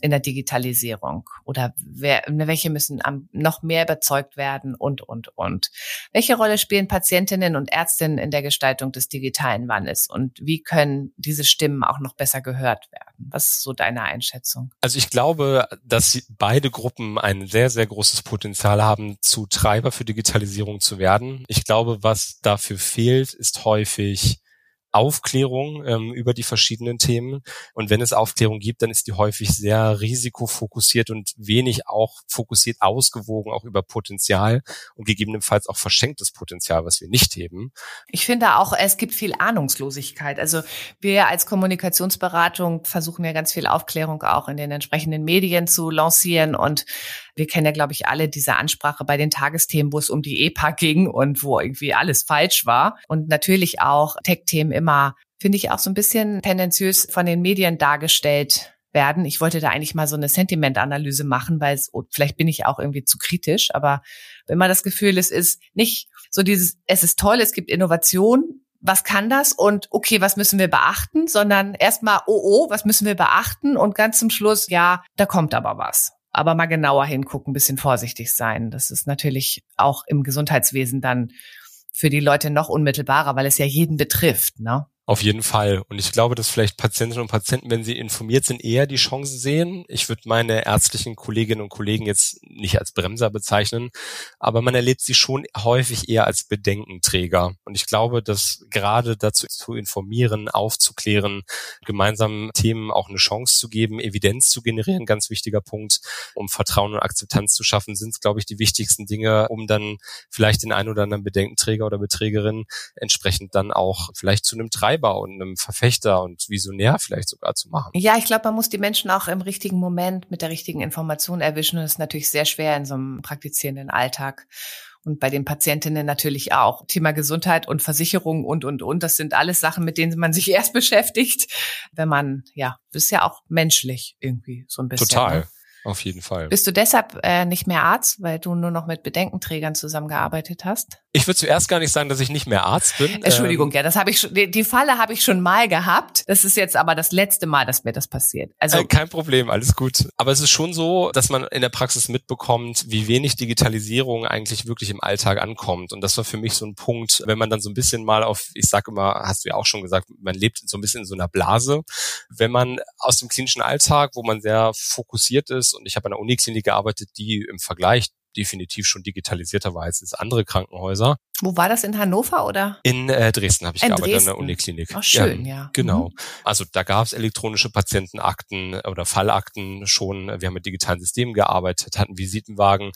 In der Digitalisierung oder wer, welche müssen noch mehr überzeugt werden und, und, und. Welche Rolle spielen Patientinnen und Ärztinnen in der Gestaltung des digitalen Wandels und wie können diese Stimmen auch noch besser gehört werden? Was ist so deine Einschätzung? Also ich glaube, dass beide Gruppen ein sehr, sehr großes Potenzial haben, zu Treiber für Digitalisierung zu werden. Ich glaube, was dafür fehlt, ist häufig Aufklärung ähm, über die verschiedenen Themen. Und wenn es Aufklärung gibt, dann ist die häufig sehr risikofokussiert und wenig auch fokussiert ausgewogen, auch über Potenzial und gegebenenfalls auch verschenktes Potenzial, was wir nicht heben. Ich finde auch, es gibt viel Ahnungslosigkeit. Also wir als Kommunikationsberatung versuchen ja ganz viel Aufklärung auch in den entsprechenden Medien zu lancieren und wir kennen ja, glaube ich, alle diese Ansprache bei den Tagesthemen, wo es um die EPA ging und wo irgendwie alles falsch war. Und natürlich auch Tech-Themen immer, finde ich, auch so ein bisschen tendenziös von den Medien dargestellt werden. Ich wollte da eigentlich mal so eine Sentimentanalyse machen, weil es, oh, vielleicht bin ich auch irgendwie zu kritisch, aber wenn man das Gefühl, es ist nicht so dieses, es ist toll, es gibt Innovation, was kann das und okay, was müssen wir beachten, sondern erstmal, oh, oh, was müssen wir beachten und ganz zum Schluss, ja, da kommt aber was aber mal genauer hingucken, ein bisschen vorsichtig sein. Das ist natürlich auch im Gesundheitswesen dann für die Leute noch unmittelbarer, weil es ja jeden betrifft. Ne? Auf jeden Fall. Und ich glaube, dass vielleicht Patientinnen und Patienten, wenn sie informiert sind, eher die Chance sehen. Ich würde meine ärztlichen Kolleginnen und Kollegen jetzt nicht als Bremser bezeichnen, aber man erlebt sie schon häufig eher als Bedenkenträger. Und ich glaube, dass gerade dazu zu informieren, aufzuklären, gemeinsam Themen auch eine Chance zu geben, Evidenz zu generieren, ganz wichtiger Punkt, um Vertrauen und Akzeptanz zu schaffen, sind, glaube ich, die wichtigsten Dinge, um dann vielleicht den einen oder anderen Bedenkenträger oder Beträgerin entsprechend dann auch vielleicht zu einem Treiber Treiber und einem Verfechter und Visionär vielleicht sogar zu machen. Ja, ich glaube, man muss die Menschen auch im richtigen Moment mit der richtigen Information erwischen. Und das ist natürlich sehr schwer in so einem praktizierenden Alltag und bei den Patientinnen natürlich auch. Thema Gesundheit und Versicherung und, und, und. Das sind alles Sachen, mit denen man sich erst beschäftigt, wenn man, ja, ist ja auch menschlich irgendwie so ein bisschen. Total. Ne? Auf jeden Fall. Bist du deshalb äh, nicht mehr Arzt, weil du nur noch mit Bedenkenträgern zusammengearbeitet hast? Ich würde zuerst gar nicht sagen, dass ich nicht mehr Arzt bin. Entschuldigung, ähm, ja, das habe ich schon, die, die Falle habe ich schon mal gehabt. Das ist jetzt aber das letzte Mal, dass mir das passiert. Also äh, kein Problem, alles gut. Aber es ist schon so, dass man in der Praxis mitbekommt, wie wenig Digitalisierung eigentlich wirklich im Alltag ankommt. Und das war für mich so ein Punkt, wenn man dann so ein bisschen mal auf, ich sage immer, hast du ja auch schon gesagt, man lebt so ein bisschen in so einer Blase. Wenn man aus dem klinischen Alltag, wo man sehr fokussiert ist und ich habe an der Uniklinik gearbeitet, die im Vergleich definitiv schon digitalisierter war als andere Krankenhäuser. Wo war das in Hannover oder? In äh, Dresden habe ich In gearbeitet Dresden. an der Uniklinik. Ach, schön, ja. Genau. Mhm. Also da gab es elektronische Patientenakten oder Fallakten schon. Wir haben mit digitalen Systemen gearbeitet, hatten Visitenwagen.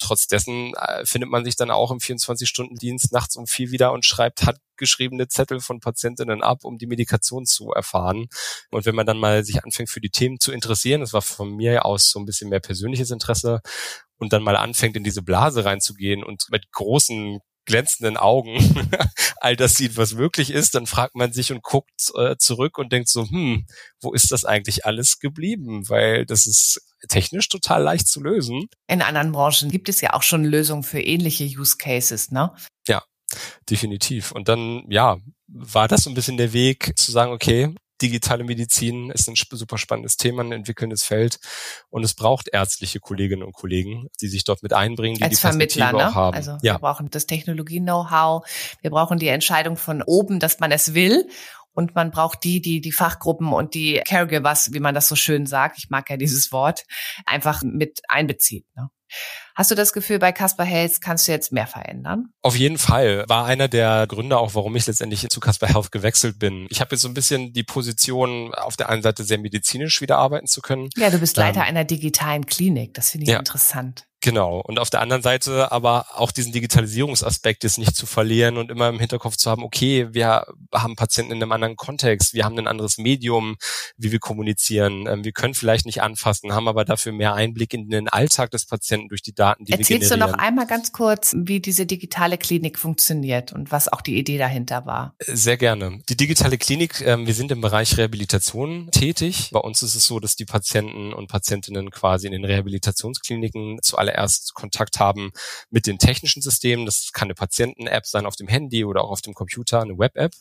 Trotz dessen äh, findet man sich dann auch im 24-Stunden-Dienst nachts um vier wieder und schreibt handgeschriebene Zettel von Patientinnen ab, um die Medikation zu erfahren. Und wenn man dann mal sich anfängt für die Themen zu interessieren, das war von mir aus so ein bisschen mehr persönliches Interesse, und dann mal anfängt in diese Blase reinzugehen und mit großen glänzenden Augen all das sieht, was möglich ist, dann fragt man sich und guckt äh, zurück und denkt so, hm, wo ist das eigentlich alles geblieben? Weil das ist technisch total leicht zu lösen. In anderen Branchen gibt es ja auch schon Lösungen für ähnliche Use Cases, ne? Definitiv. Und dann, ja, war das so ein bisschen der Weg zu sagen, okay, digitale Medizin ist ein super spannendes Thema, ein entwickelndes Feld und es braucht ärztliche Kolleginnen und Kollegen, die sich dort mit einbringen, die Als die Perspektive Vermittler, ne? auch haben. Also ja, wir brauchen das Technologie-Know-how, wir brauchen die Entscheidung von oben, dass man es will. Und man braucht die, die die Fachgruppen und die Caregivers, wie man das so schön sagt, ich mag ja dieses Wort, einfach mit einbezieht. Ne? Hast du das Gefühl, bei Casper Health kannst du jetzt mehr verändern? Auf jeden Fall. War einer der Gründe auch, warum ich letztendlich zu Casper Health gewechselt bin. Ich habe jetzt so ein bisschen die Position, auf der einen Seite sehr medizinisch wieder arbeiten zu können. Ja, du bist Leiter Ähm, einer digitalen Klinik. Das finde ich ja. interessant. Genau. Und auf der anderen Seite aber auch diesen Digitalisierungsaspekt jetzt nicht zu verlieren und immer im Hinterkopf zu haben, okay, wir haben Patienten in einem anderen Kontext, wir haben ein anderes Medium, wie wir kommunizieren. Ähm, Wir können vielleicht nicht anfassen, haben aber dafür mehr Einblick in den Alltag des Patienten durch die Daten, die Erzählst wir du generieren. noch einmal ganz kurz, wie diese digitale Klinik funktioniert und was auch die Idee dahinter war? Sehr gerne. Die digitale Klinik, ähm, wir sind im Bereich Rehabilitation tätig. Bei uns ist es so, dass die Patienten und Patientinnen quasi in den Rehabilitationskliniken zuallererst Kontakt haben mit den technischen Systemen. Das kann eine Patienten-App sein auf dem Handy oder auch auf dem Computer, eine Web-App.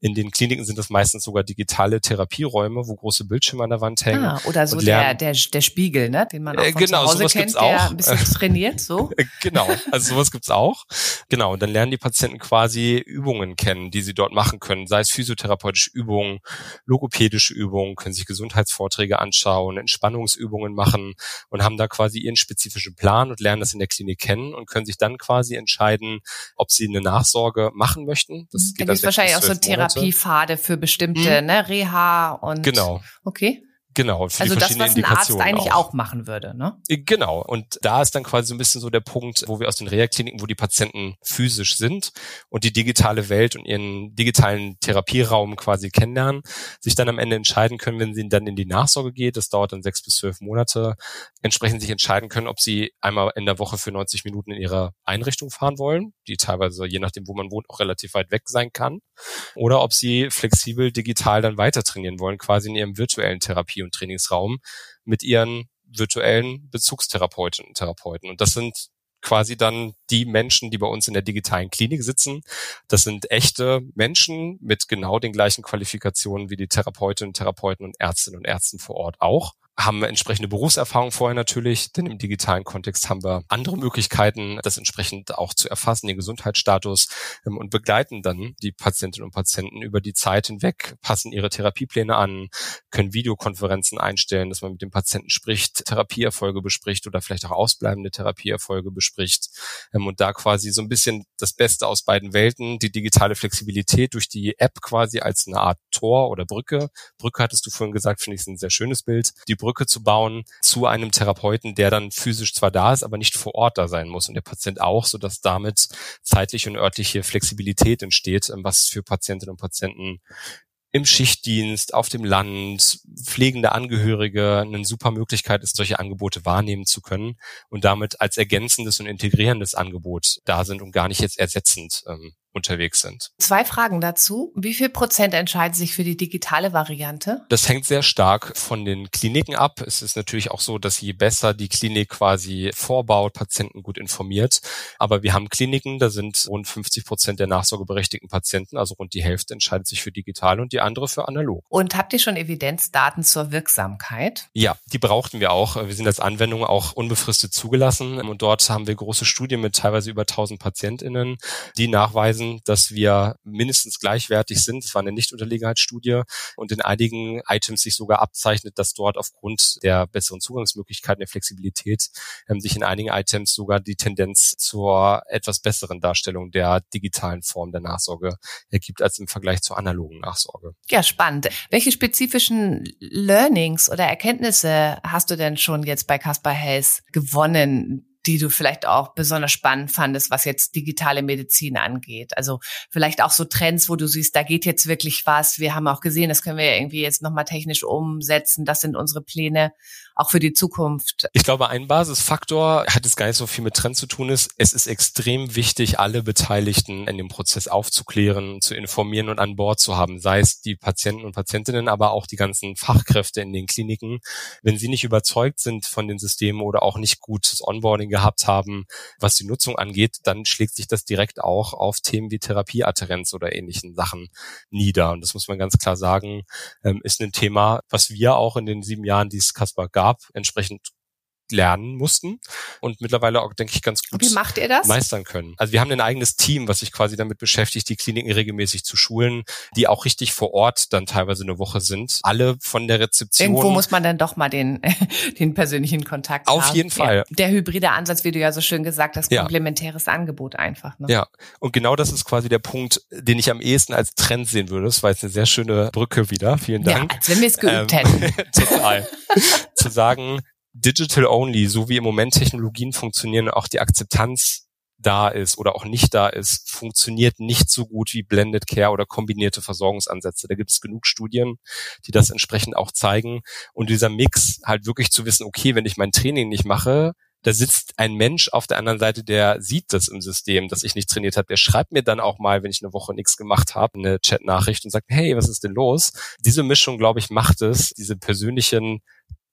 In den Kliniken sind das meistens sogar digitale Therapieräume, wo große Bildschirme an der Wand hängen. Ah, oder so der, der, der Spiegel, ne? den man auch Äh, von genau, zu Hause kennt, der auch. ein bisschen trainiert, so. Äh, Genau, also sowas gibt's auch. Genau, und dann lernen die Patienten quasi Übungen kennen, die sie dort machen können, sei es physiotherapeutische Übungen, logopädische Übungen, können sich Gesundheitsvorträge anschauen, Entspannungsübungen machen und haben da quasi ihren spezifischen Plan und lernen das in der Klinik kennen und können sich dann quasi entscheiden, ob sie eine Nachsorge machen möchten. Das Da geht gibt es sechs wahrscheinlich auch so. Therapiepfade für bestimmte, ne, Reha und Genau, okay. Genau. Für Also die das, verschiedenen was ein Arzt Indikationen eigentlich auch. machen würde, ne? Genau. Und da ist dann quasi so ein bisschen so der Punkt, wo wir aus den Reha-Kliniken, wo die Patienten physisch sind und die digitale Welt und ihren digitalen Therapieraum quasi kennenlernen, sich dann am Ende entscheiden können, wenn sie dann in die Nachsorge geht, das dauert dann sechs bis zwölf Monate, entsprechend sich entscheiden können, ob sie einmal in der Woche für 90 Minuten in ihre Einrichtung fahren wollen, die teilweise, je nachdem, wo man wohnt, auch relativ weit weg sein kann, oder ob sie flexibel digital dann weiter trainieren wollen, quasi in ihrem virtuellen Therapie- und Trainingsraum mit ihren virtuellen Bezugstherapeutinnen und Therapeuten. Und das sind quasi dann die Menschen, die bei uns in der digitalen Klinik sitzen. Das sind echte Menschen mit genau den gleichen Qualifikationen wie die Therapeutinnen, Therapeuten und Ärztinnen und Ärzten vor Ort auch haben entsprechende Berufserfahrung vorher natürlich, denn im digitalen Kontext haben wir andere Möglichkeiten, das entsprechend auch zu erfassen, den Gesundheitsstatus ähm, und begleiten dann die Patientinnen und Patienten über die Zeit hinweg, passen ihre Therapiepläne an, können Videokonferenzen einstellen, dass man mit dem Patienten spricht, Therapieerfolge bespricht oder vielleicht auch ausbleibende Therapieerfolge bespricht ähm, und da quasi so ein bisschen das Beste aus beiden Welten, die digitale Flexibilität durch die App quasi als eine Art Tor oder Brücke. Brücke hattest du vorhin gesagt, finde ich ein sehr schönes Bild. Die Brücke zu bauen zu einem Therapeuten, der dann physisch zwar da ist, aber nicht vor Ort da sein muss. Und der Patient auch, sodass damit zeitliche und örtliche Flexibilität entsteht, ähm, was für Patientinnen und Patienten im Schichtdienst, auf dem Land, pflegende Angehörige eine super Möglichkeit ist, solche Angebote wahrnehmen zu können und damit als ergänzendes und integrierendes Angebot da sind und gar nicht jetzt ersetzend ähm, unterwegs sind. Zwei Fragen dazu. Wie viel Prozent entscheiden sich für die digitale Variante? Das hängt sehr stark von den Kliniken ab. Es ist natürlich auch so, dass je besser die Klinik quasi vorbaut, Patienten gut informiert. Aber wir haben Kliniken, da sind rund 50 Prozent der nachsorgeberechtigten Patienten, also rund die Hälfte entscheidet sich für digital und die andere für analog. Und habt ihr schon Evidenzdaten zur Wirksamkeit? Ja, die brauchten wir auch. Wir sind als Anwendung auch unbefristet zugelassen und dort haben wir große Studien mit teilweise über 1000 PatientInnen, die nachweisen, gewesen, dass wir mindestens gleichwertig sind. Es war eine Nichtunterlegenheitsstudie und in einigen Items sich sogar abzeichnet, dass dort aufgrund der besseren Zugangsmöglichkeiten, der Flexibilität, ähm, sich in einigen Items sogar die Tendenz zur etwas besseren Darstellung der digitalen Form der Nachsorge ergibt als im Vergleich zur analogen Nachsorge. Ja, spannend. Welche spezifischen Learnings oder Erkenntnisse hast du denn schon jetzt bei Caspar Hayes gewonnen, die du vielleicht auch besonders spannend fandest, was jetzt digitale Medizin angeht? Also vielleicht auch so Trends, wo du siehst, da geht jetzt wirklich was. Wir haben auch gesehen, das können wir irgendwie jetzt nochmal technisch umsetzen. Das sind unsere Pläne auch für die Zukunft. Ich glaube, ein Basisfaktor hat es gar nicht so viel mit Trends zu tun ist. Es ist extrem wichtig, alle Beteiligten in dem Prozess aufzuklären, zu informieren und an Bord zu haben, sei es die Patienten und Patientinnen, aber auch die ganzen Fachkräfte in den Kliniken. Wenn sie nicht überzeugt sind von den Systemen oder auch nicht gutes Onboarding gehabt haben, was die Nutzung angeht, dann schlägt sich das direkt auch auf Themen wie Therapieadherenz oder ähnlichen Sachen nieder. Und das muss man ganz klar sagen, ähm, ist ein Thema, was wir auch in den sieben Jahren, die es Kaspar gab, entsprechend lernen mussten und mittlerweile auch, denke ich, ganz gut Wie macht ihr das? meistern können. Also wir haben ein eigenes Team, was sich quasi damit beschäftigt, die Kliniken regelmäßig zu schulen, die auch richtig vor Ort dann teilweise eine Woche sind. Alle von der Rezeption. Irgendwo muss man dann doch mal den, den persönlichen Kontakt Auf haben. jeden Fall. Ja. Der hybride Ansatz, wie du ja so schön gesagt hast, Ja. komplementäres Angebot einfach. Ne? Ja, und genau das ist quasi der Punkt, den ich am ehesten als Trend sehen würde. Das war jetzt eine sehr schöne Brücke wieder. Vielen Ja, Dank. als wenn wir es geübt Ähm, hätten. Total. Zu sagen, digital only, so wie im Moment Technologien funktionieren auch die Akzeptanz da ist oder auch nicht da ist, funktioniert nicht so gut wie Blended Care oder kombinierte Versorgungsansätze. Da gibt es genug Studien, die das entsprechend auch zeigen. Und dieser Mix halt wirklich zu wissen, okay, wenn ich mein Training nicht mache, da sitzt ein Mensch auf der anderen Seite, der sieht das im System, dass ich nicht trainiert habe. Der schreibt mir dann auch mal, wenn ich eine Woche nichts gemacht habe, eine Chat-Nachricht und sagt, hey, was ist denn los? Diese Mischung, glaube ich, macht es, diese persönlichen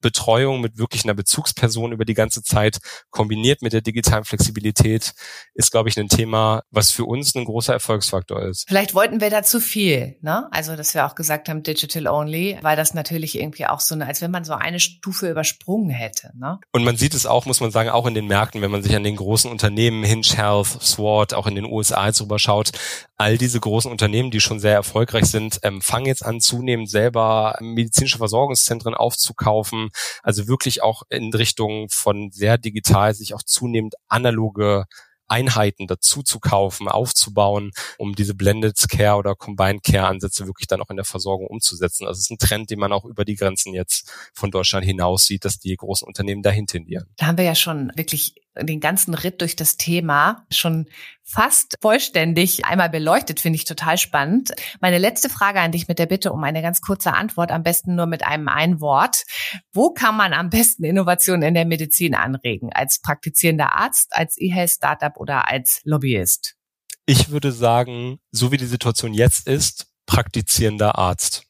Betreuung mit wirklich einer Bezugsperson über die ganze Zeit kombiniert mit der digitalen Flexibilität ist, glaube ich, ein Thema, was für uns ein großer Erfolgsfaktor ist. Vielleicht wollten wir da zu viel, ne? Also, dass wir auch gesagt haben, digital only, weil das natürlich irgendwie auch so eine, als wenn man so eine Stufe übersprungen hätte, ne? Und man sieht es auch, muss man sagen, auch in den Märkten, wenn man sich an den großen Unternehmen, Hinge Health, Sword, auch in den USA jetzt drüber schaut, all diese großen Unternehmen, die schon sehr erfolgreich sind, ähm, fangen jetzt an, zunehmend selber medizinische Versorgungszentren aufzukaufen. Also wirklich auch in Richtung von sehr digital sich auch zunehmend analoge Einheiten dazu zu kaufen, aufzubauen, um diese Blended Care oder Combined Care Ansätze wirklich dann auch in der Versorgung umzusetzen. Also es ist ein Trend, den man auch über die Grenzen jetzt von Deutschland hinaus sieht, dass die großen Unternehmen dahin tendieren. Da haben wir ja schon wirklich den ganzen Ritt durch das Thema schon fast vollständig einmal beleuchtet, finde ich total spannend. Meine letzte Frage an dich mit der Bitte um eine ganz kurze Antwort, am besten nur mit einem Ein-Wort. Wo kann man am besten Innovationen in der Medizin anregen? Als praktizierender Arzt, als Oder als Lobbyist? Ich würde sagen, so wie die Situation jetzt ist, praktizierender Arzt.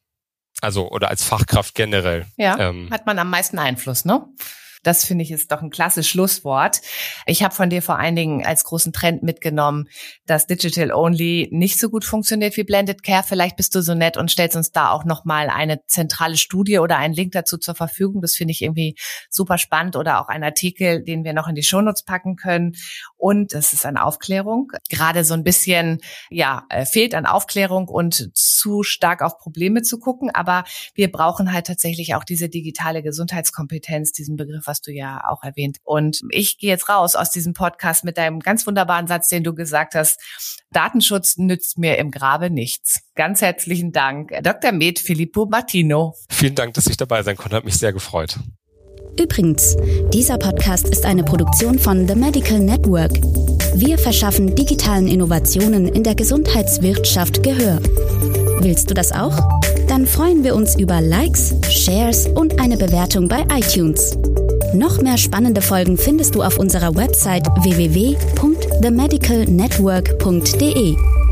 Also, oder als Fachkraft generell. Ja, Ähm, hat man am meisten Einfluss, ne? Das finde ich ist doch ein klasse Schlusswort. Ich habe von dir vor allen Dingen als großen Trend mitgenommen, dass Digital Only nicht so gut funktioniert wie Blended Care. Vielleicht bist du so nett und stellst uns da auch noch mal eine zentrale Studie oder einen Link dazu zur Verfügung. Das finde ich irgendwie super spannend oder auch ein Artikel, den wir noch in die Shownotes packen können. Und das ist eine Aufklärung. Gerade so ein bisschen, ja, äh, fehlt an Aufklärung und zu stark auf Probleme zu gucken. Aber wir brauchen halt tatsächlich auch diese digitale Gesundheitskompetenz, diesen Begriff, was du ja auch erwähnt. Und ich gehe jetzt raus aus diesem Podcast mit deinem ganz wunderbaren Satz, den du gesagt hast. Datenschutz nützt mir im Grabe nichts. Ganz herzlichen Dank, Dr. Med Filippo Martino. vielen Dank, dass ich dabei sein konnte. Hat mich sehr gefreut. Übrigens, dieser Podcast ist eine Produktion von The Medical Network. Wir verschaffen digitalen Innovationen in der Gesundheitswirtschaft Gehör. Willst du das auch? Dann freuen wir uns über Likes, Shares und eine Bewertung bei iTunes. Noch mehr spannende Folgen findest du auf unserer Website www.themedicalnetwork.de.